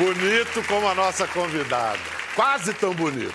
Bonito como a nossa convidada. Quase tão bonito.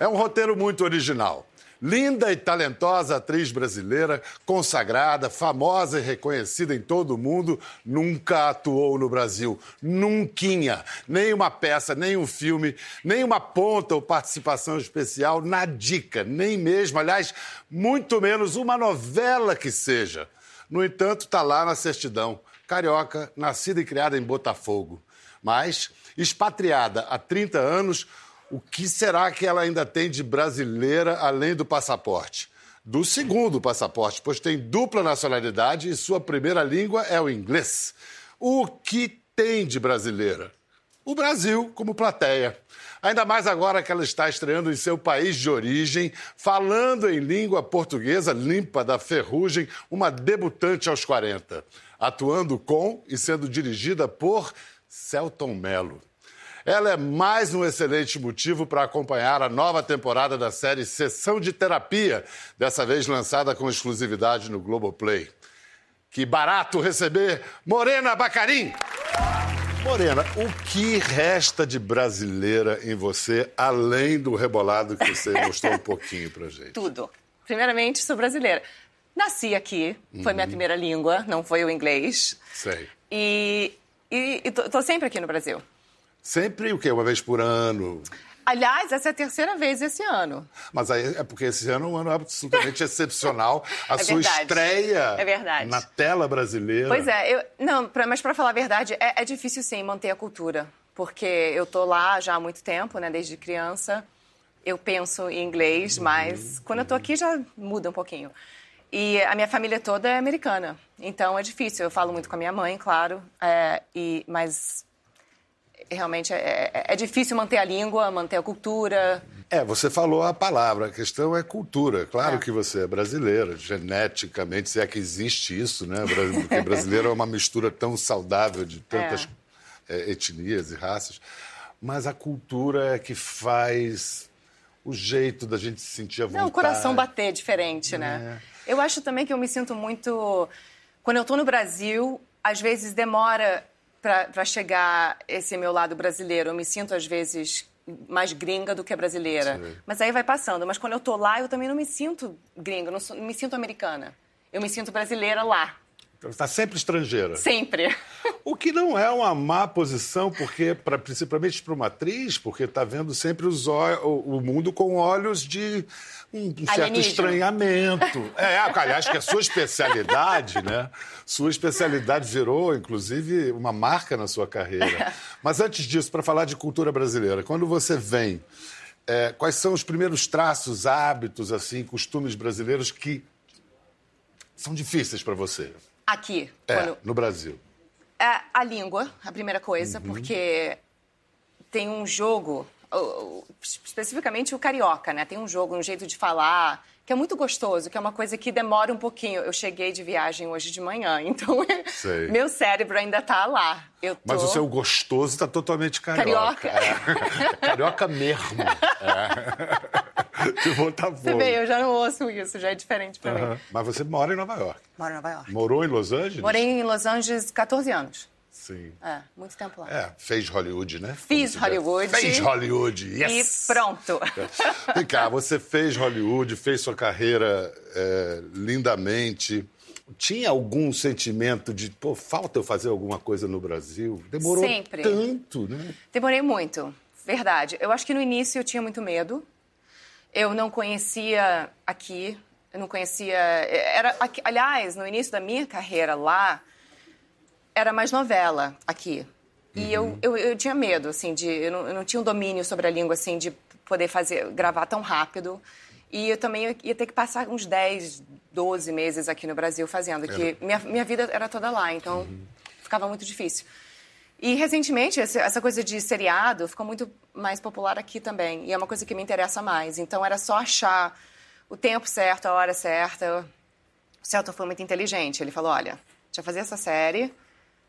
É um roteiro muito original. Linda e talentosa atriz brasileira, consagrada, famosa e reconhecida em todo o mundo, nunca atuou no Brasil. Nunquinha. Nem uma peça, nem um filme, nem uma ponta ou participação especial na dica, nem mesmo, aliás, muito menos uma novela que seja. No entanto, está lá na certidão. Carioca, nascida e criada em Botafogo. Mas, expatriada há 30 anos, o que será que ela ainda tem de brasileira além do passaporte? Do segundo passaporte, pois tem dupla nacionalidade e sua primeira língua é o inglês. O que tem de brasileira? O Brasil como plateia. Ainda mais agora que ela está estreando em seu país de origem, falando em língua portuguesa limpa da ferrugem, uma debutante aos 40, atuando com e sendo dirigida por Celton Mello. Ela é mais um excelente motivo para acompanhar a nova temporada da série Sessão de Terapia, dessa vez lançada com exclusividade no Globoplay. Que barato receber Morena Bacarim! Morena, o que resta de brasileira em você, além do rebolado que você mostrou um pouquinho pra gente? Tudo. Primeiramente, sou brasileira. Nasci aqui, foi minha primeira língua, não foi o inglês. Sei. E, e, e tô sempre aqui no Brasil. Sempre o quê? Uma vez por ano? Aliás, essa é a terceira vez esse ano. Mas aí é porque esse ano é um ano absolutamente excepcional. A É sua verdade. estreia É verdade. na tela brasileira. Pois é, eu, não, pra, mas para falar a verdade, é, é difícil sim manter a cultura. Porque eu tô lá já há muito tempo, né, desde criança. Eu penso em inglês, mas quando eu tô aqui já muda um pouquinho. E a minha família toda é americana. Então é difícil. Eu falo muito com a minha mãe, claro. é, e, mas realmente é, é- é difícil manter a língua, manter a cultura. É, você falou a palavra, a questão é cultura. Claro É. que você é brasileira, geneticamente, se é que existe isso, né? Porque brasileiro é uma mistura tão saudável de tantas eh, etnias e raças. Mas a cultura é que faz o jeito da gente se sentir à vontade. Não, o coração bater diferente, né? Eu acho também que eu me sinto muito. Quando eu tô no Brasil, às vezes demora para chegar esse meu lado brasileiro. Eu me sinto, às vezes, mais gringa do que brasileira. Sei. Mas aí vai passando. Mas quando eu tô lá, eu também não me sinto gringa, não, sou- não me sinto americana. Eu me sinto brasileira lá. Está sempre estrangeira. Sempre. O que não é uma má posição, porque pra, principalmente para uma atriz, porque está vendo sempre os o, o mundo com olhos de um, um certo estranhamento. É, aliás, que a sua especialidade, né? Sua especialidade virou, inclusive, uma marca na sua carreira. Mas antes disso, para falar de cultura brasileira, quando você vem, é, quais são os primeiros traços, hábitos, assim, costumes brasileiros que são difíceis para você? Aqui. É, quando- no Brasil. É a língua, a primeira coisa, Uhum. porque tem um jogo, especificamente o carioca, né? Tem um jogo, um jeito de falar que é muito gostoso, que é uma coisa que demora um pouquinho. Eu cheguei de viagem hoje de manhã, então Sei. meu cérebro ainda tá lá. Eu tô... Mas o seu gostoso está totalmente carioca. Carioca. É. Carioca mesmo. É. De Botafogo. Você vê, eu já não ouço isso, já é diferente pra Aham. mim. Mas você mora em Nova York. Moro em Nova York. Morou em Los Angeles? Morei em Los Angeles 14 anos. Sim. É, muito tempo lá. É, fez Hollywood, né? Fiz. Hollywood. Fez Hollywood, yes! E pronto. Vem cá, você fez Hollywood, fez sua carreira é, lindamente. Tinha algum sentimento de, pô, falta eu fazer alguma coisa no Brasil? Demorou Sempre. tanto, né? Demorei muito, verdade. Eu acho que no início eu tinha muito medo. Eu não conhecia aqui, eu não conhecia. Era, aqui- aliás, no início da minha carreira lá, era mais novela aqui. E eu, eu, eu tinha medo, assim, de. Eu não, eu não tinha um domínio sobre a língua, assim, de poder fazer, gravar tão rápido. E eu também ia ter que passar uns 10, 12 meses aqui no Brasil fazendo, que minha, minha vida era toda lá, então ficava muito difícil. E recentemente, essa coisa de seriado ficou muito mais popular aqui também. E é uma coisa que me interessa mais. Então era só achar o tempo certo, a hora certa. O Celton foi muito inteligente. Ele falou: olha, deixa eu fazer essa série.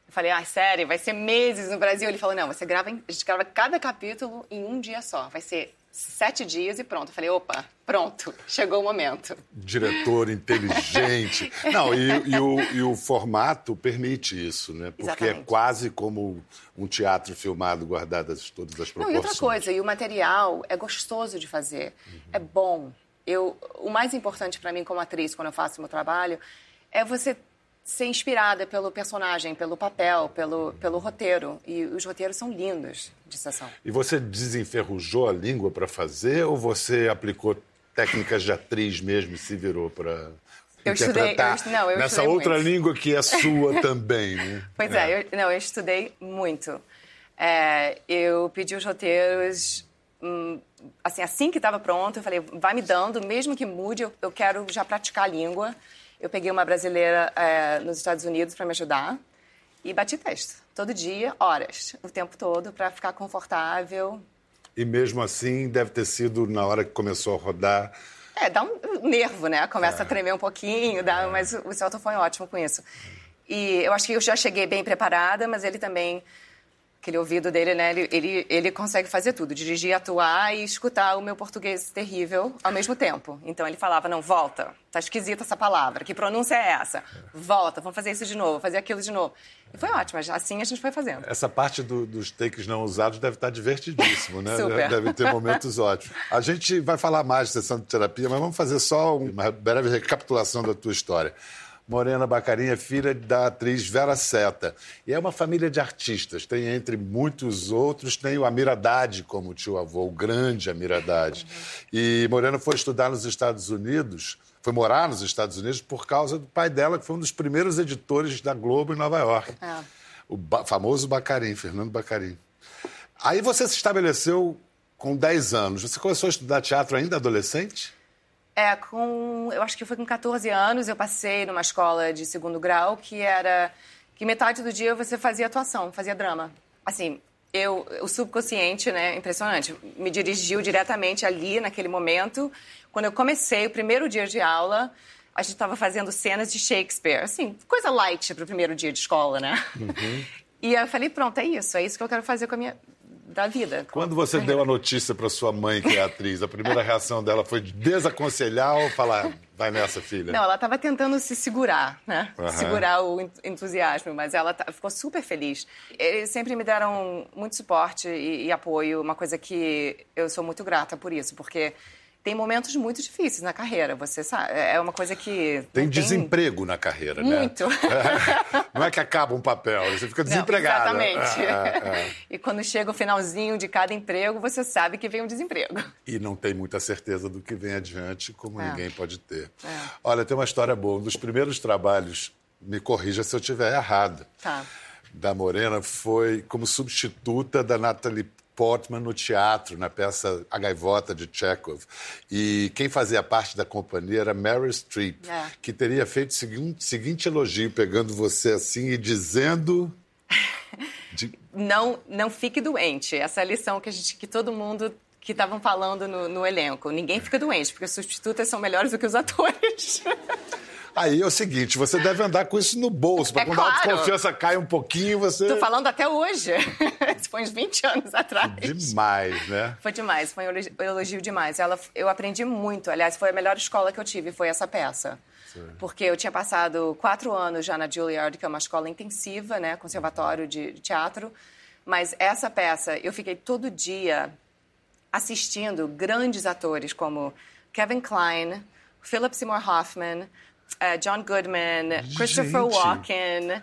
Eu falei, ah, série, vai ser meses no Brasil. Ele falou, não, você grava, em- a gente grava cada capítulo em um dia só. Vai ser sete dias e pronto. Eu falei, opa, pronto, chegou o momento. Diretor inteligente. Não, e, e, o, e, o, formato permite isso, né? Porque é Exatamente. é quase como um teatro filmado, guardadas todas as proporções. Não, e outra coisa, e o material é gostoso de fazer, uhum. é bom. Eu, o mais importante para mim como atriz, quando eu faço meu trabalho, é você ser inspirada pelo personagem, pelo papel, pelo, pelo roteiro. E os roteiros são lindos de sessão. E você desenferrujou a língua para fazer ou você aplicou técnicas de atriz mesmo e se virou para eu interpretar estudei, eu, não, eu nessa outra muito. língua que é sua também, né? Pois é, é eu, não, eu estudei muito. É, eu pedi os roteiros hum, assim, assim que estava pronto, eu falei, vai me dando, mesmo que mude, eu, eu quero já praticar a língua. Eu peguei uma brasileira é, nos Estados Unidos para me ajudar e bati texto. Todo dia, horas, o tempo todo, para ficar confortável. E mesmo assim, deve ter sido na hora que começou a rodar. É, dá um nervo, né? Começa é. a tremer um pouquinho, dá, é. mas o Celton foi ótimo com isso. E eu acho que eu já cheguei bem preparada, mas ele também aquele ouvido dele, né? Ele, ele, ele consegue fazer tudo, dirigir, atuar e escutar o meu português terrível ao mesmo tempo. Então ele falava, não, volta, tá esquisita essa palavra, que pronúncia é essa? Volta, vamos fazer isso de novo, fazer aquilo de novo. E foi ótimo, assim a gente foi fazendo. Essa parte do, dos takes não usados deve estar divertidíssimo, né? Super. Deve ter momentos ótimos. A gente vai falar mais de sessão de terapia, mas vamos fazer só uma breve recapitulação da tua história. Morena Bacarin é filha da atriz Vera Seta. E é uma família de artistas. Tem, entre muitos outros, tem o Amir Haddad como tio-avô, o grande Amir Haddad. E Morena foi estudar nos Estados Unidos, foi morar nos Estados Unidos por causa do pai dela, que foi um dos primeiros editores da Globo em Nova York. É. O ba famoso Bacarin, Fernando Bacarin. Aí você se estabeleceu com 10 anos. Você começou a estudar teatro ainda adolescente? É, com. Eu acho que foi com 14 anos, eu passei numa escola de segundo grau que era. que metade do dia você fazia atuação, fazia drama. Assim, eu, o subconsciente, né, impressionante, me dirigiu diretamente ali, naquele momento. Quando eu comecei o primeiro dia de aula, a gente estava fazendo cenas de Shakespeare, assim, coisa light para o primeiro dia de escola, né? Uhum. E eu falei, pronto, é isso, é isso que eu quero fazer com a minha da vida. Quando você deu a notícia para sua mãe, que é atriz, a primeira reação dela foi desaconselhar ou falar, vai nessa, filha? Não, ela estava tentando se segurar, né? Uhum. Segurar o entusiasmo, mas ela ficou super feliz. Eles sempre me deram muito suporte e, e apoio, uma coisa que eu sou muito grata por isso, porque tem momentos muito difíceis na carreira, você sabe. É uma coisa que. Tem desemprego tem... na carreira, muito. né? Muito. Não é que acaba um papel, você fica desempregado. Exatamente. É, é, é. E quando chega o finalzinho de cada emprego, você sabe que vem um desemprego. E não tem muita certeza do que vem adiante, como é. ninguém pode ter. É. Olha, tem uma história boa. Um dos primeiros trabalhos, me corrija se eu estiver errado. Tá da Morena foi como substituta da Natalie Portman no teatro, na peça A Gaivota de Chekhov. E quem fazia parte da companhia era Meryl Streep, é. que teria feito o seguinte, seguinte elogio, pegando você assim e dizendo. De... Não, não fique doente. Essa é a lição que, a gente, que todo mundo que estavam falando no, no, elenco. Ninguém fica doente, porque os substitutas são melhores do que os atores. Aí é o seguinte, você deve andar com isso no bolso, para é quando claro. a autoconfiança cai um pouquinho, você... Tô falando até hoje. Isso foi uns 20 anos atrás. Demais, né? Foi demais, foi um elogio demais. Ela, eu aprendi muito, aliás, foi a melhor escola que eu tive, foi essa peça. Sim. Porque eu tinha passado quatro anos já na Juilliard, que é uma escola intensiva, né, conservatório de teatro. Mas essa peça, eu fiquei todo dia assistindo grandes atores como Kevin Kline, Philip Seymour Hoffman, uh, John Goodman, Christopher Gente. Walken,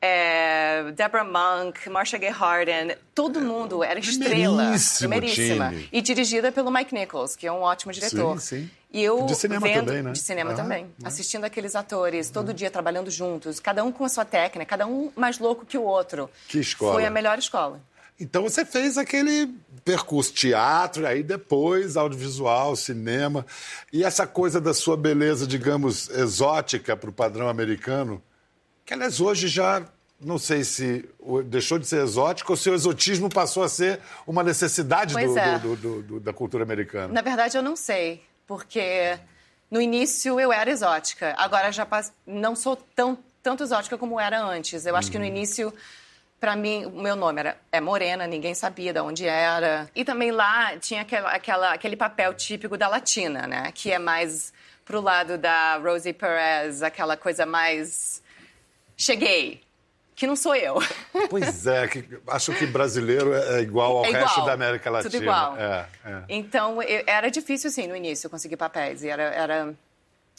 é, Deborah Monk, Marcia Gay Harden, todo mundo era estrela. Primeiríssima. E dirigida pelo Mike Nichols, que é um ótimo diretor. Sim, sim. E eu de cinema vendo, também, né? De cinema ah, também. Ah. Assistindo aqueles atores, todo ah. dia trabalhando juntos, cada um com a sua técnica, cada um mais louco que o outro. Que escola. Foi a melhor escola. Então você fez aquele percurso teatro, aí depois audiovisual, cinema. E essa coisa da sua beleza, digamos, exótica para o padrão americano, que aliás hoje já não sei se deixou de ser exótico ou se o exotismo passou a ser uma necessidade do, é. do, do, da cultura americana. Na verdade, eu não sei, porque no início eu era exótica, agora já não sou tão tanto exótica como era antes. Eu acho que no uhum. início para mim, o meu nome era é Morena, ninguém sabia de onde era. E também lá tinha aquela, aquela, aquele papel típico da latina, né? Que é mais pro lado da Rosie Perez, aquela coisa mais. Cheguei. Que não sou eu. Pois é, que, acho que brasileiro é igual ao é igual, resto da América Latina. Tudo igual. É, é. Então, eu, era difícil, assim, no início, conseguir papéis. E era, era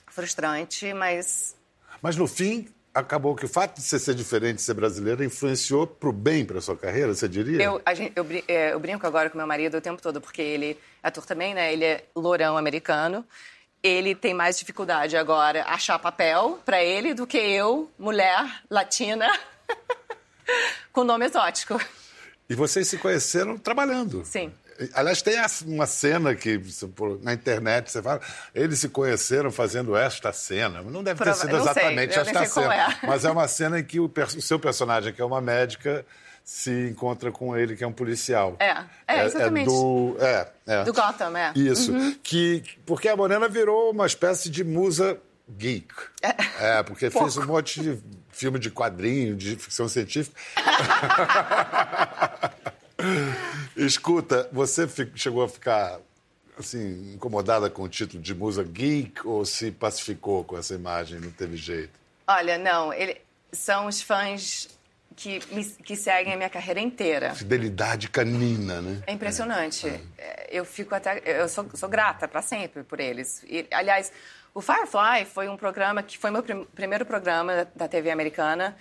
frustrante, mas. Mas no fim, acabou que o fato de você ser diferente, ser brasileira, influenciou para o bem para sua carreira, você diria? Eu, gente, eu, é, eu, brinco agora com meu marido o tempo todo, porque ele é ator também, né? Ele é lourão americano. Ele tem mais dificuldade agora achar papel para ele do que eu, mulher latina, com nome exótico. E vocês se conheceram trabalhando. Sim. Aliás, tem uma cena que na internet você fala, eles se conheceram fazendo esta cena. Não deve ter sido exatamente sei, esta cena, é. mas é uma cena em que o, o, seu personagem, que é uma médica, se encontra com ele, que é um policial. É, é, é exatamente. É do, é, é. do Gotham, é. Isso. Uhum. Que, porque a Morena virou uma espécie de musa geek. É, é porque Pouco. fez um monte de filme de quadrinho, de ficção científica. Escuta, você chegou a ficar assim incomodada com o título de musa geek ou se pacificou com essa imagem, não teve jeito? Olha, não, ele, são os fãs que, me, que seguem a minha carreira inteira. Fidelidade canina, né? É impressionante. É. é eu fico até, eu sou, sou grata para sempre por eles. E, aliás, o Firefly foi um programa que foi meu prim, primeiro programa da TV americana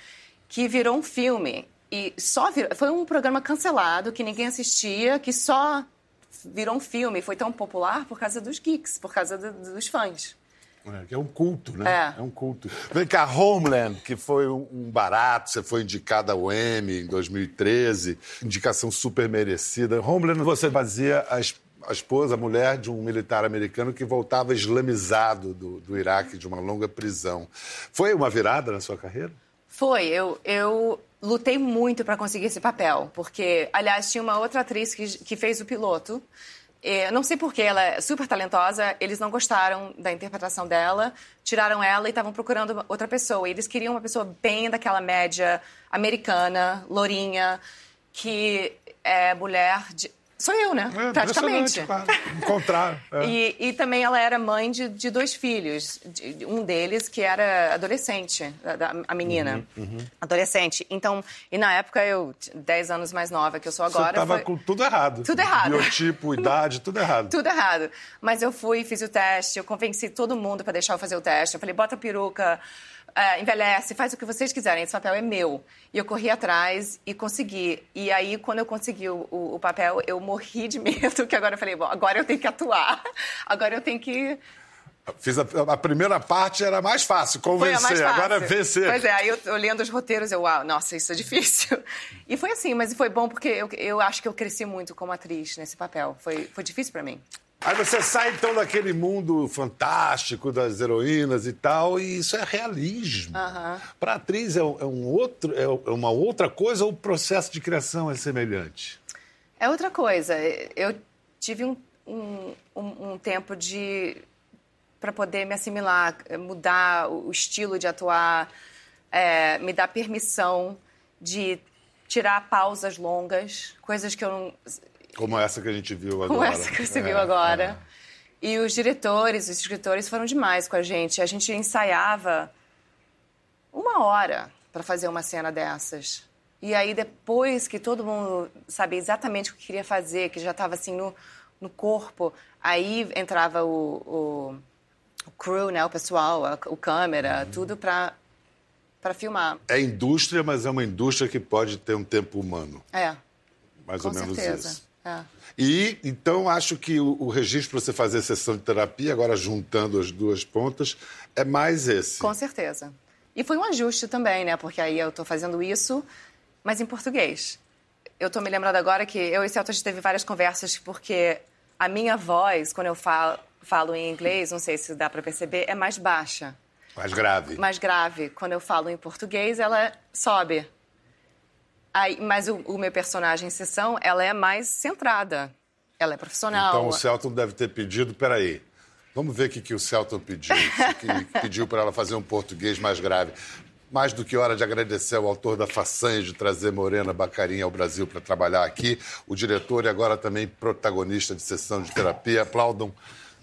que virou um filme e só virou, foi um programa cancelado que ninguém assistia, que só virou um filme, foi tão popular por causa dos geeks, por causa do, dos fãs. É, é um culto, né? É. é. um culto. Vem cá, Homeland, que foi um barato, você foi indicada ao Emmy em 2013, indicação super merecida. Homeland, você fazia a, a esposa, a mulher de um militar americano que voltava islamizado do, do Iraque, de uma longa prisão. Foi uma virada na sua carreira? Foi. Eu, eu lutei muito para conseguir esse papel, porque, aliás, tinha uma outra atriz que, que fez o piloto. Eu não sei porquê, ela é super talentosa, eles não gostaram da interpretação dela, tiraram ela e estavam procurando outra pessoa. eles queriam uma pessoa bem daquela média americana, lourinha, que é mulher de Sou eu, né? É, Praticamente. Claro. Encontrar. É. e, e também ela era mãe de, de dois filhos. De, um deles que era adolescente, a, a menina. Uhum, uhum. Adolescente. Então, e na época eu, 10 anos mais nova que eu sou agora. Você estava foi... com tudo errado. Tudo errado. Biotipo, idade, tudo errado. tudo errado. Mas eu fui, fiz o teste, eu convenci todo mundo para deixar eu fazer o teste. Eu falei, bota a peruca é, envelhece, faz o que vocês quiserem, esse papel é meu. E eu corri atrás e consegui. E aí, quando eu consegui o, o, o papel, eu morri de medo, que agora eu falei, bom, agora eu tenho que atuar, agora eu tenho que Fiz a, a, primeira parte era mais fácil, convencer, mais fácil. agora é vencer. Pois é, aí eu, eu lendo os roteiros, eu, uau, nossa, isso é difícil. E foi assim, mas foi bom porque eu, eu acho que eu cresci muito como atriz nesse papel. Foi, foi difícil para mim. Aí você sai então daquele mundo fantástico das heroínas e tal, e isso é realismo. Uhum. Para atriz é, um outro, é uma outra coisa ou o processo de criação é semelhante? É outra coisa. Eu tive um, um, um tempo de para poder me assimilar, mudar o estilo de atuar, é, me dar permissão de tirar pausas longas, coisas que eu não como essa que a gente viu agora. Como essa que você é, viu agora. É. E os diretores, os escritores foram demais com a gente. A gente ensaiava uma hora para fazer uma cena dessas. E aí, depois que todo mundo sabia exatamente o que queria fazer, que já estava assim no, no corpo, aí entrava o, o, o crew, né, o pessoal, a, o câmera, uhum. tudo para para filmar. É indústria, mas é uma indústria que pode ter um tempo humano. É. Mais com ou menos certeza. isso. É. E então acho que o, o registro para você fazer sessão de terapia, agora juntando as duas pontas, é mais esse. Com certeza. E foi um ajuste também, né? Porque aí eu estou fazendo isso, mas em português. Eu estou me lembrando agora que eu e Celto a gente teve várias conversas porque a minha voz, quando eu falo, falo em inglês, não sei se dá para perceber, é mais baixa. Mais grave. Mais grave. Quando eu falo em português, ela sobe. Aí, mas o, o, meu personagem em sessão, ela é mais centrada. Ela é profissional. Então o Celton deve ter pedido, peraí, vamos ver o que, que o Celton pediu. que pediu para ela fazer um português mais grave. mais do que hora de agradecer ao autor da façanha de trazer Morena Bacarinha ao Brasil para trabalhar aqui, o diretor e agora também protagonista de sessão de terapia. Aplaudam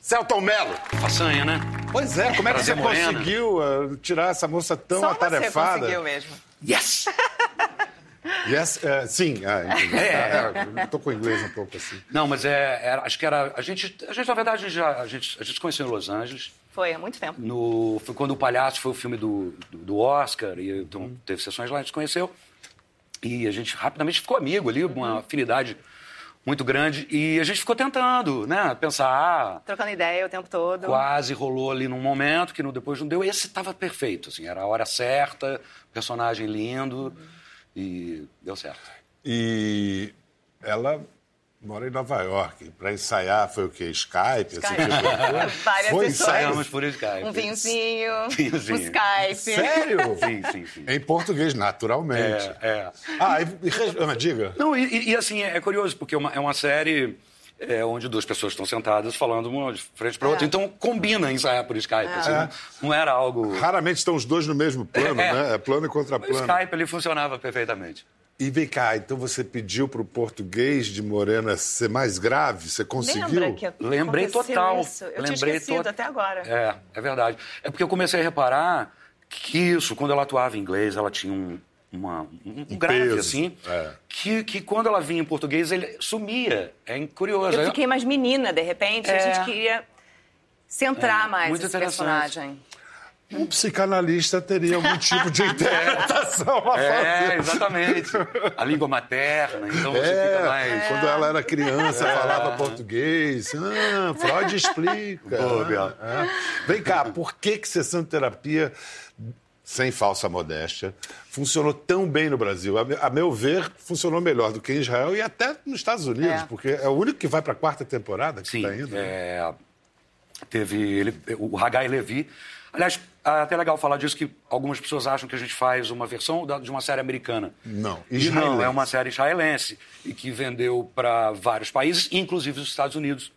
Celton Mello. Façanha, né? Pois é, como é que Trazer você Morena. conseguiu uh, tirar essa moça tão Só atarefada? você conseguiu mesmo. Yes! Yes, é, sim, ah. É. É, tô com o inglês um pouco assim. Não, mas é, era- acho que era. A gente, a gente na verdade, a gente já, a gente, a gente se conheceu em Los Angeles. Foi há muito tempo. No, foi quando o Palhaço foi o filme do, do, do Oscar, e então teve sessões lá, a gente se conheceu. E a gente rapidamente ficou amigo ali, uma afinidade muito grande. E a gente ficou tentando, né? Pensar, ah, Trocando ideia o tempo todo. quase rolou ali num momento que no, depois não deu. Esse estava perfeito, assim, era a hora certa, personagem lindo, e deu certo. E ela mora em Nova York. Para ensaiar foi o quê? Skype? esse Skype. tipo de? Várias Foi pessoas. Saímos por Skype. Um vinhozinho, Vinhozinho. um Skype. Sério? Sim, sim, sim. Em português, naturalmente. É, é. Ah, e, e, diga. Não, e, e- e, assim, é, é curioso, porque é uma, é uma série é, onde duas pessoas estão sentadas falando uma de frente para outra. É. Então combina ensaiar por Skype. assim, não, não era algo. Raramente estão os dois no mesmo plano, É. né? É plano e O contraplano. Skype ali funcionava perfeitamente. E vem cá, então você pediu pro português de Morena ser mais grave? Você conseguiu? Lembra que Lembrei total. Isso? Eu Lembrei tinha esquecido to- até agora. É, é verdade. É porque eu comecei a reparar que isso, quando ela atuava em inglês, ela tinha um, uma, um, um grave, peso, assim, é. que, que quando ela vinha em português, ele sumia. É curioso. Eu Aí fiquei mais menina, de repente, É. a gente queria centrar mais muito esse personagem. Um psicanalista teria algum tipo de interpretação a É, fazer. exatamente. A língua materna, então você É, fica mais. quando ela era criança, falava português. Ah, Freud explica. Pô, Biel. É. Vem cá, por que, que sessão de terapia, sem falsa modéstia, funcionou tão bem no Brasil? A me- A meu ver, funcionou melhor do que em Israel e até nos Estados Unidos, É. porque é o único que vai para a quarta temporada que Sim, está indo. né? é, teve ele, o Hagai Levi. Aliás, é até legal falar disso que algumas pessoas acham que a gente faz uma versão de uma série americana. Não, E não, israelense. é uma série israelense e que vendeu para vários países, inclusive os Estados Unidos,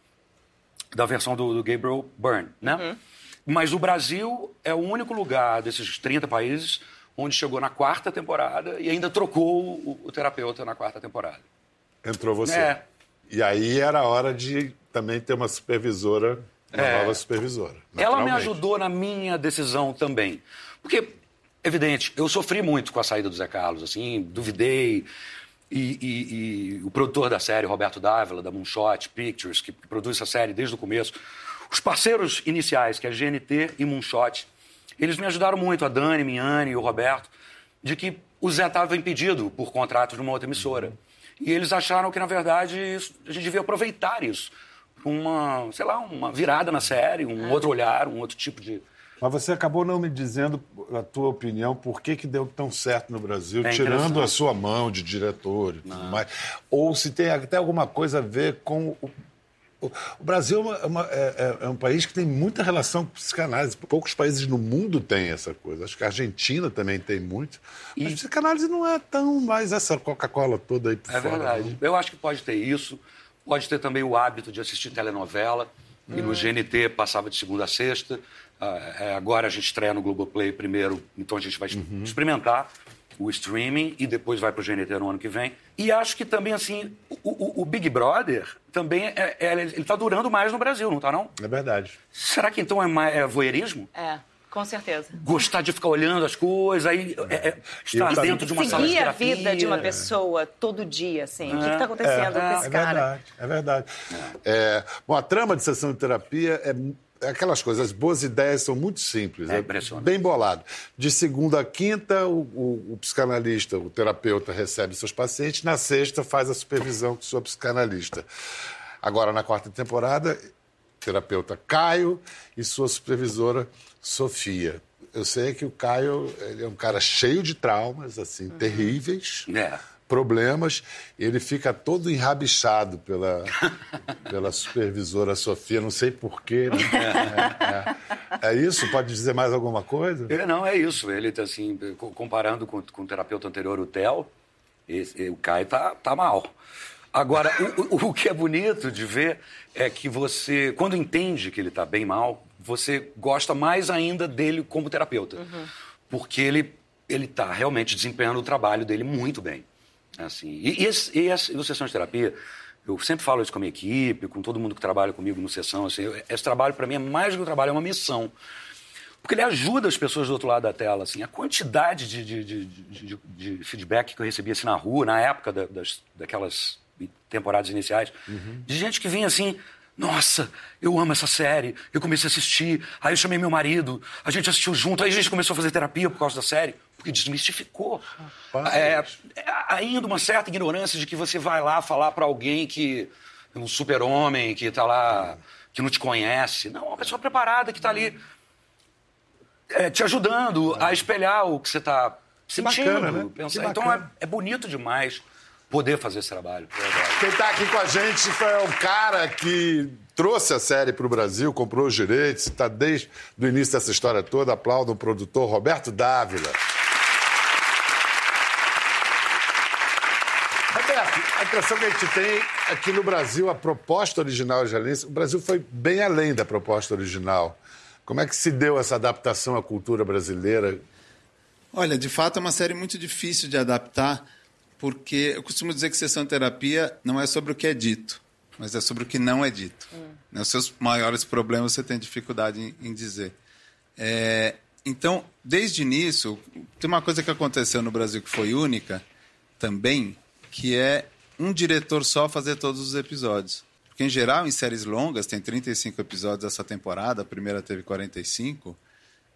da versão do, do Gabriel Byrne, né? Mas o Brasil é o único lugar desses 30 países onde chegou na quarta temporada e ainda trocou o, o terapeuta na quarta temporada. Entrou você. É. E aí era a hora de também ter uma supervisora, uma É. nova supervisora. Ela me ajudou na minha decisão também. Porque, evidente, eu sofri muito com a saída do Zé Carlos, assim, duvidei. E, e- e o produtor da série, Roberto Dávila, da Moonshot Pictures, que produz essa série desde o começo, os parceiros iniciais, que é GNT e Moonshot, eles me ajudaram muito, a Dani, Miane e o Roberto, de que o Zé estava impedido por contrato de uma outra emissora. E eles acharam que, na verdade, isso- a gente devia aproveitar isso uma, sei lá, uma virada na série, um outro olhar, um outro tipo de. Mas você acabou não me dizendo a tua opinião, por que, que deu tão certo no Brasil, É tirando a sua mão de diretor e tudo mais. Ou se tem até alguma coisa a ver com. O, o- o Brasil é, uma- é é- é- é um país que tem muita relação com psicanálise. Poucos países no mundo têm essa coisa. Acho que a Argentina também tem muito. Mas psicanálise não é tão mais essa Coca-Cola toda aí por É fora. verdade. Eu acho que pode ter isso. Pode ter também o hábito de assistir telenovela. E no GNT passava de segunda a sexta. Ah, é, agora a gente estreia no Globoplay primeiro, então a gente vai experimentar o streaming e depois vai para o GNT no ano que vem. E acho que também, assim, o, o- o Big Brother também é, é- ele está durando mais no Brasil, não está não? É verdade. Será que então é, mais, é voyeurismo? É, com certeza. Gostar de ficar olhando as coisas, aí é, é, estar E eu dentro de uma sala de Seguir a terapia. vida de uma pessoa todo dia, assim. O que está acontecendo com esse É cara? verdade, é verdade. É, bom, a trama de sessão de terapia é, é aquelas coisas, as boas ideias são muito simples. É impressionante. Bem bolado. De segunda a quinta, o, o- o psicanalista, o terapeuta recebe seus pacientes, na sexta faz a supervisão com sua psicanalista. Agora, na quarta temporada, terapeuta Caio e sua supervisora Sofia. Eu sei que o Caio ele é um cara cheio de traumas, assim, terríveis É. problemas, ele fica todo enrabichado pela, pela supervisora Sofia, não sei porquê. Né? É, é. É isso? Pode dizer mais alguma coisa? É, não, é isso. Ele tá assim, co- comparando com, com o terapeuta anterior, o Theo, esse- o Caio tá, tá mal. Agora, o, o- o que é bonito de ver é que você, quando entende que ele está bem mal, você gosta mais ainda dele como terapeuta. Porque ele, ele está realmente desempenhando o trabalho dele muito bem. Assim, e, e, esse, e, esse, e o Sessão de Terapia, eu sempre falo isso com a minha equipe, com todo mundo que trabalha comigo no Sessão. Assim, esse trabalho, para mim, é mais do que um trabalho, é uma missão. Porque ele ajuda as pessoas do outro lado da tela. Assim, a quantidade de, de, de, de, de feedback que eu recebia assim, na rua, na época da, das, daquelas temporadas iniciais, uhum. de gente que vinha assim. Nossa, eu amo essa série. Eu comecei a assistir. Aí eu chamei meu marido. A gente assistiu junto. Aí a gente começou a fazer terapia por causa da série. Porque desmistificou. É, é, ainda uma certa ignorância de que você vai lá falar para alguém que. um super-homem que está lá. que não te conhece. Não, uma pessoa preparada que está ali. É, te ajudando a espelhar o que você está sentindo. Bacana, né? Então é, é bonito demais poder fazer esse trabalho. Quem está aqui com a gente foi o cara que trouxe a série para o Brasil, comprou os direitos, está desde o início dessa história toda. Aplaudo o produtor Roberto Dávila. Roberto, a impressão que a gente tem aqui é no Brasil, a proposta original de Alice, o Brasil foi bem além da proposta original. Como é que se deu essa adaptação à cultura brasileira? Olha, de fato é uma série muito difícil de adaptar porque eu costumo dizer que sessão de terapia não é sobre o que é dito, mas é sobre o que não é dito. Hum. Né, os seus maiores problemas você tem dificuldade em, em dizer. É, então, desde início, tem uma coisa que aconteceu no Brasil que foi única também, que é um diretor só fazer todos os episódios. Porque, em geral, em séries longas, tem 35 episódios essa temporada, a primeira teve 45,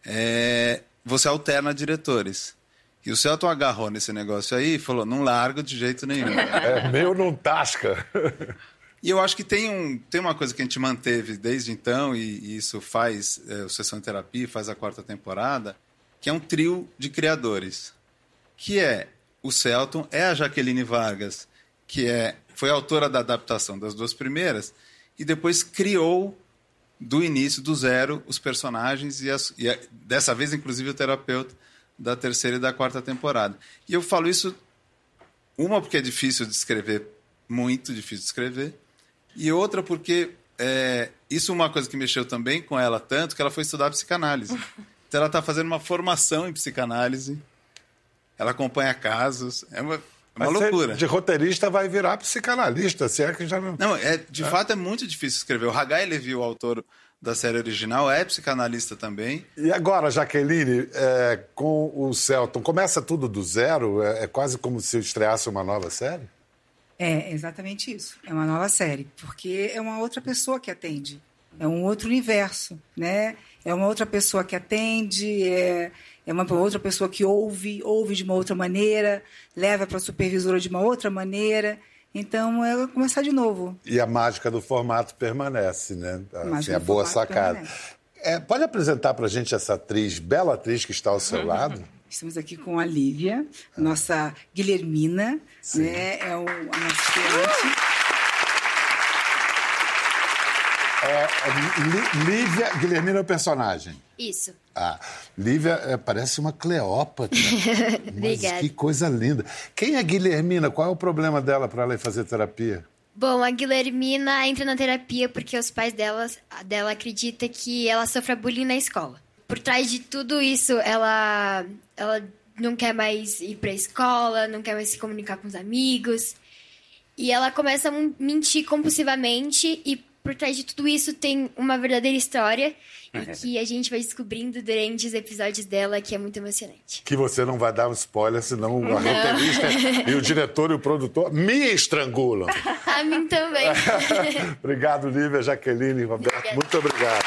é, você alterna diretores. E o Celton agarrou nesse negócio aí e falou: não largo de jeito nenhum. É, meu não tasca. E eu acho que tem, um, tem uma coisa que a gente manteve desde então, e, e isso faz é, o Sessão de Terapia, faz a quarta temporada, que é um trio de criadores. Que é o Celton, é a Jaqueline Vargas, que é, foi autora da adaptação das duas primeiras, e depois criou do início, do zero, os personagens e, as, e a, dessa vez, inclusive, o terapeuta da terceira e da quarta temporada. E eu falo isso, uma, porque é difícil de escrever, muito difícil de escrever, e outra, porque é, isso é uma coisa que mexeu também com ela tanto que ela foi estudar psicanálise. Então ela está fazendo uma formação em psicanálise, ela acompanha casos, é uma, é uma loucura. De roteirista vai virar psicanalista, se é que já não. Não, é, de é. fato é muito difícil escrever. O Hagai Levi, o autor da série original, é psicanalista também. E agora, Jaqueline, é, com o Celton, começa tudo do zero? É, é, quase como se estreasse uma nova série? É exatamente isso. É uma nova série, porque é uma outra pessoa que atende. É um outro universo, né? É uma outra pessoa que atende, é, é uma outra pessoa que ouve, ouve de uma outra maneira, leva para a supervisora de uma outra maneira. Então, é começar de novo. E a mágica do formato permanece, né? Assim, a boa sacada. É, pode apresentar para a gente essa atriz, bela atriz que está ao seu lado? Estamos aqui com a Lívia, nossa Guilhermina, Sim. né? É o, a nossa é Lívia Guilhermina é o personagem. Isso. Ah, Lívia é, parece uma Cleópatra. Obrigada. Que coisa linda. Quem é Guilhermina? Qual é o problema dela para ela ir fazer terapia? Bom, a Guilhermina entra na terapia porque os pais dela, dela acreditam que ela sofre bullying na escola. Por trás de tudo isso, ela, ela não quer mais ir para a escola, não quer mais se comunicar com os amigos. E ela começa a mentir compulsivamente e por trás de tudo isso tem uma verdadeira história e que a gente vai descobrindo durante os episódios dela, que é muito emocionante. Que você não vai dar um spoiler, senão o roteirista e o diretor e o produtor me estrangulam. A mim também. obrigado, Lívia, Jaqueline, Roberto. Obrigada. Muito obrigado.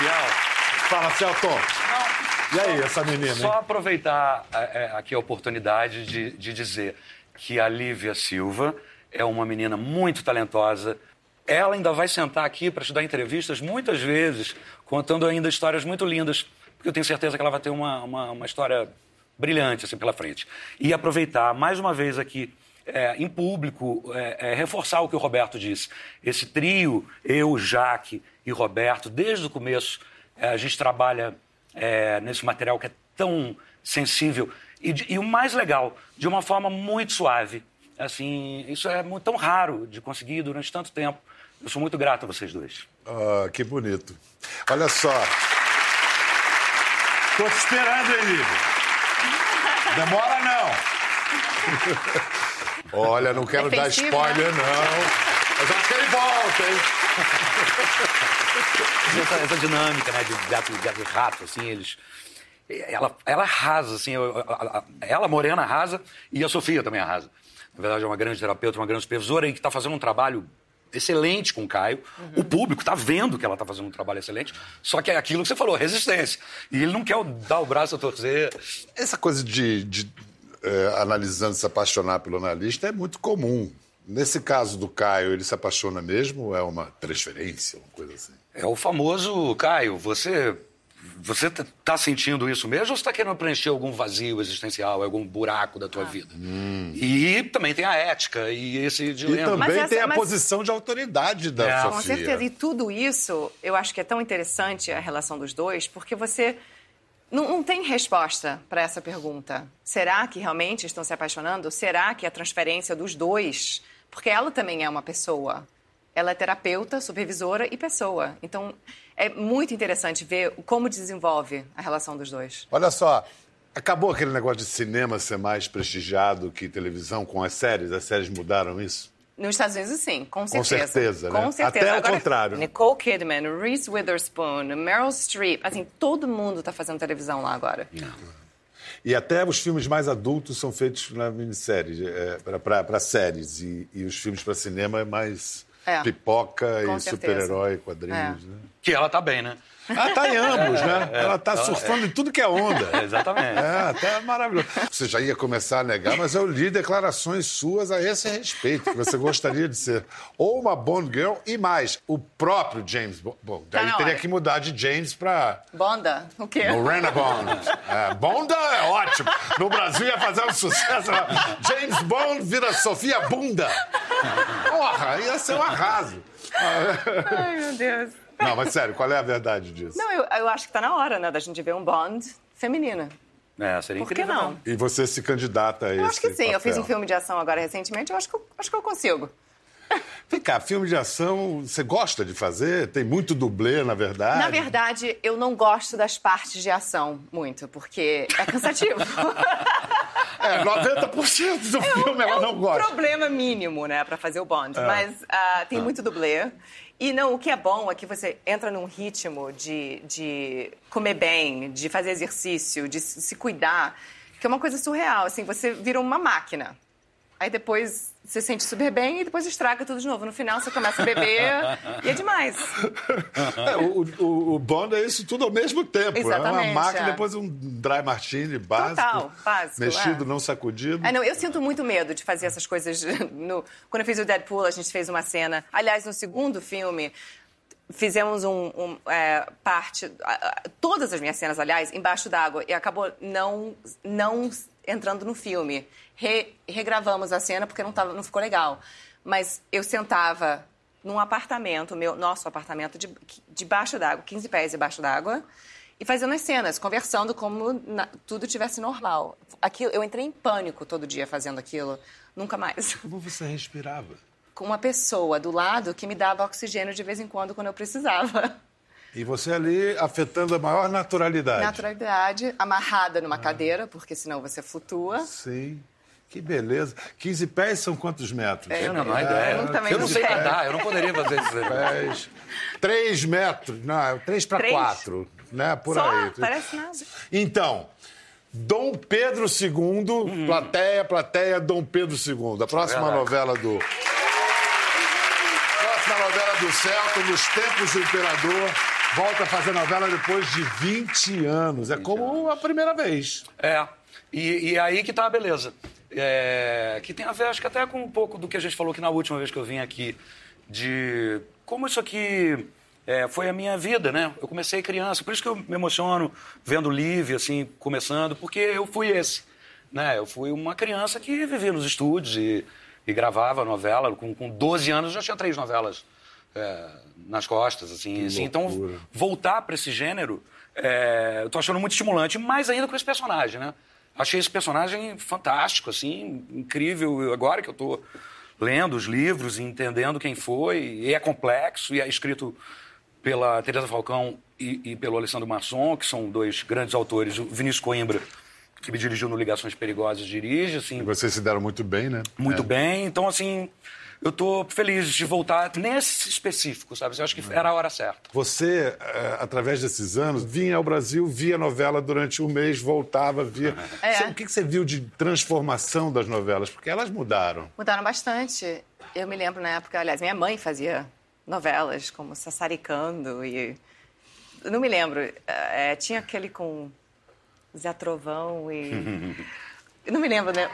Bial, fala, Celton. E aí, essa menina? Só hein? aproveitar é, é, aqui a oportunidade de, de dizer que a Lívia Silva é uma menina muito talentosa. Ela ainda vai sentar aqui para te dar entrevistas muitas vezes, contando ainda histórias muito lindas, porque eu tenho certeza que ela vai ter uma, uma, uma história brilhante assim pela frente. E aproveitar mais uma vez aqui é, em público, é, é, reforçar o que o Roberto disse. Esse trio, eu, Jaque e Roberto, desde o começo, é, a gente trabalha é, nesse material que é tão sensível e, e, o mais legal, de uma forma muito suave. Assim, isso é muito, tão raro de conseguir durante tanto tempo. Eu sou muito grato a vocês dois. Ah, que bonito. Olha só. Tô te esperando, hein, Lívia? Demora não. Olha, não quero dar Defensivo, spoiler, né? não. Mas acho que ele volta, hein? essa, essa dinâmica, né, de gato, gato e rato, assim, eles... Ela, ela arrasa, assim, eu- ela, Morena, arrasa, e a Sofia também arrasa. Na verdade, é uma grande terapeuta, uma grande supervisora, e que está fazendo um trabalho excelente com o Caio. O público está vendo que ela está fazendo um trabalho excelente, só que é aquilo que você falou, resistência. E ele não quer dar o braço a torcer. Essa coisa de, de, eh, analisando se apaixonar pelo analista é muito comum. Nesse caso do Caio, ele se apaixona mesmo ou é uma transferência, uma coisa assim? É o famoso, Caio, você... Você t- tá sentindo isso mesmo ou você tá querendo preencher algum vazio existencial, algum buraco da tua vida? E também tem a ética e esse E dilema. também Mas essa- tem a mas- posição de autoridade da É, Sofia. Com certeza. E tudo isso, eu acho que é tão interessante a relação dos dois, porque você não, não tem resposta para essa pergunta. Será que realmente estão se apaixonando? Será que a transferência dos dois? Porque ela também é uma pessoa. Ela é terapeuta, supervisora e pessoa. Então, é muito interessante ver como desenvolve a relação dos dois. Olha só, acabou aquele negócio de cinema ser mais prestigiado que televisão com as séries? As séries mudaram isso? Nos Estados Unidos, sim, com certeza. certeza, né? Com certeza. Até o contrário. Nicole Kidman, Reese Witherspoon, Meryl Streep, assim, todo mundo está fazendo televisão lá agora. E até os filmes mais adultos são feitos na minissérie, é, para séries. E, e os filmes para cinema é mais É. pipoca Com e super-herói, quadrinhos. É. Né? Que ela tá bem, né? Ah, tá em ambos, né? Ela tá surfando em tudo que é onda. É, exatamente. É, até maravilhoso. Você já ia começar a negar, mas eu li declarações suas a esse respeito, que você gostaria de ser ou uma Bond Girl e mais, o próprio James Bond. Bom, Tá daí na teria hora. que mudar de James pra Bonda? O quê? Morena Bond. É, Bonda é ótimo. No Brasil ia fazer um sucesso. James Bond vira Sofia Bunda. Porra, ia ser um arraso. Ai, meu Deus. Não, mas sério, qual é a verdade disso? Não, eu, eu acho que tá na hora, né, da gente ver um Bond feminina. É, seria Por que incrível. não? E você se candidata a esse Eu acho que sim. Eu fiz um filme de ação agora recentemente, eu acho que eu, acho que eu consigo. Vem cá, filme de ação, você gosta de fazer? Tem muito dublê, na verdade? Na verdade, eu não gosto das partes de ação muito, porque é cansativo. É, 90% do filme ela não um gosta. problema mínimo, né, pra fazer o Bond. Mas ah, tem muito dublê. E não, o que é bom é que você entra num ritmo de, de comer bem, de fazer exercício, de se se cuidar, que é uma coisa surreal. Assim, você vira uma máquina. Aí depois você sente super bem e depois estraga tudo de novo. No final você começa a beber e é demais. É, o, o- o Bond é isso tudo ao mesmo tempo. É uma Exatamente, máquina, é. depois um dry martini básico. Total, básico, Mexido, é. não sacudido. É, não, eu sinto muito medo de fazer essas coisas. No... Quando eu fiz o Deadpool, a gente fez uma cena. Aliás, no segundo filme, fizemos um, um, é, parte. Todas as minhas cenas, aliás, embaixo d'água. E acabou não, não entrando no filme. Re- regravamos a cena porque não, tava, não ficou legal. Mas eu sentava num apartamento, meu, nosso apartamento, de, debaixo d'água, 15 pés debaixo d'água, e fazendo as cenas, conversando como na- tudo tivesse normal. Aquilo, eu entrei em pânico todo dia fazendo aquilo. Nunca mais. Como você respirava? Com uma pessoa do lado que me dava oxigênio de vez em quando, quando eu precisava. E você ali afetando a maior naturalidade. Naturalidade, amarrada numa cadeira, porque senão você flutua. Sim. Que beleza. 15 pés são quantos metros? É, Eu não, não há É, ideia. eu também Eu não sei nadar, eu não poderia fazer isso. Pés. 3 metros. Não, 3 para Três? 4. Né? Por Só, aí. parece nada. Então, Dom Pedro II, plateia, plateia, Dom Pedro II. A próxima novela do. Próxima novela do Celta, nos tempos do Imperador. Volta a fazer novela depois de 20 anos. É como a primeira vez. É. E, e aí que tá a beleza. É, que tem a ver, acho que até com um pouco do que a gente falou aqui na última vez que eu vim aqui, de como isso aqui é, foi a minha vida, né? Eu comecei criança, por isso que eu me emociono vendo o Live, assim, começando, porque eu fui esse, né? Eu fui uma criança que vivia nos estúdios e, e gravava novela. Com, com 12 anos eu já tinha três novelas é, nas costas, assim. assim. Então, voltar para esse gênero, é, eu tô achando muito estimulante, mais ainda com esse personagem, né? Achei esse personagem fantástico, assim, incrível. Agora que eu tô lendo os livros e entendendo quem foi, e é complexo, e é escrito pela Teresa Falcão e, e pelo Alessandro Masson, que são dois grandes autores. O Vinícius Coimbra, que me dirigiu no Ligações Perigosas, dirige, assim... E vocês se deram muito bem, né? Muito É. bem. Então, assim, eu tô feliz de voltar nesse específico, sabe? Eu acho que era a hora certa. Você, eh, através desses anos, vinha ao Brasil, via novela durante um mês, voltava, via. É. O que você viu de transformação das novelas? Porque elas mudaram. Mudaram bastante. Eu me lembro na época, aliás, minha mãe fazia novelas como Sassaricando e. Não me lembro. É, tinha aquele com Zé Trovão e. Eu não me lembro, né?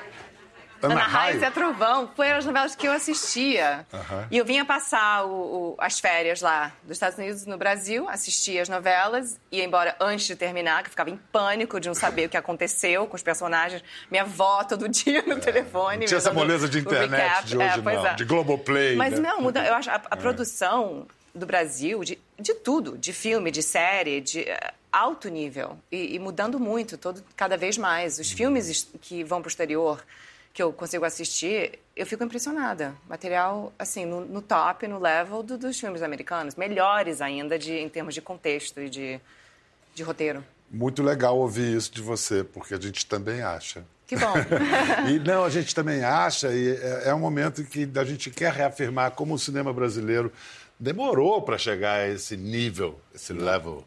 Ana Ana Raia Raio? e Zé Trovão foram as novelas que eu assistia. Aham. E eu vinha passar o- o- as férias lá dos Estados Unidos no Brasil, assistia as novelas, ia embora antes de terminar, que eu ficava em pânico de não saber o que aconteceu com os personagens. Minha avó todo dia no telefone. Não tinha essa moleza de internet de hoje, É, não. é. De Globoplay. Mas né? não, muda, eu acho a, a produção do Brasil, de, de tudo, de filme, de série, de eh, alto nível e, e mudando muito, todo, cada vez mais. Os filmes que vão para o exterior, que eu consigo assistir, eu fico impressionada. Material, assim, no, no top, no level do- dos filmes americanos. Melhores ainda de, em termos de contexto e de, de roteiro. Muito legal ouvir isso de você, porque a gente também acha. Que bom. E não, a gente também acha, e é, é um momento em que a gente quer reafirmar como o cinema brasileiro demorou para chegar a esse nível, esse level.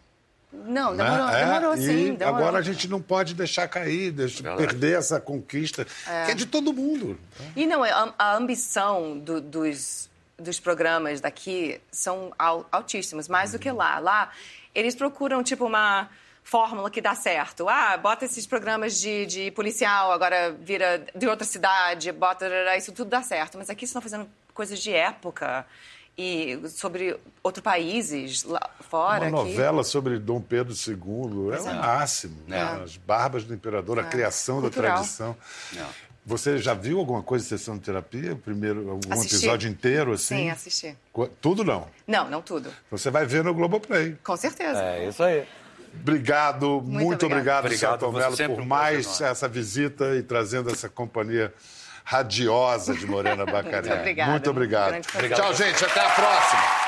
Não, né? demorou, É, demorou e sim. Demorou. agora a gente não pode deixar cair, perder essa conquista, que é de todo mundo. E não, a, a ambição do- dos, dos programas daqui são al, altíssimos, mais do que lá. Lá, eles procuram, tipo, uma fórmula que dá certo. Ah, bota esses programas de, de policial, agora vira de outra cidade, bota... Isso tudo dá certo. Mas aqui estão fazendo coisas de época e sobre outros países lá fora. Uma novela sobre Dom Pedro II é o máximo. né? As barbas do imperador, a criação Cultural. da tradição. Você já viu alguma coisa de sessão de terapia? Primeiro, algum Assisti. episódio inteiro, assim? Sim, assisti. Tudo não. Não, não tudo. Você vai ver no Globoplay. Com certeza. É isso aí. Obrigado, muito, obrigado, obrigada. Obrigado Celton por um mais essa visita e trazendo essa companhia radiosa de Morena Bacarini. Muito obrigada. Muito obrigado. Obrigado. Tchau, gente. Até a próxima.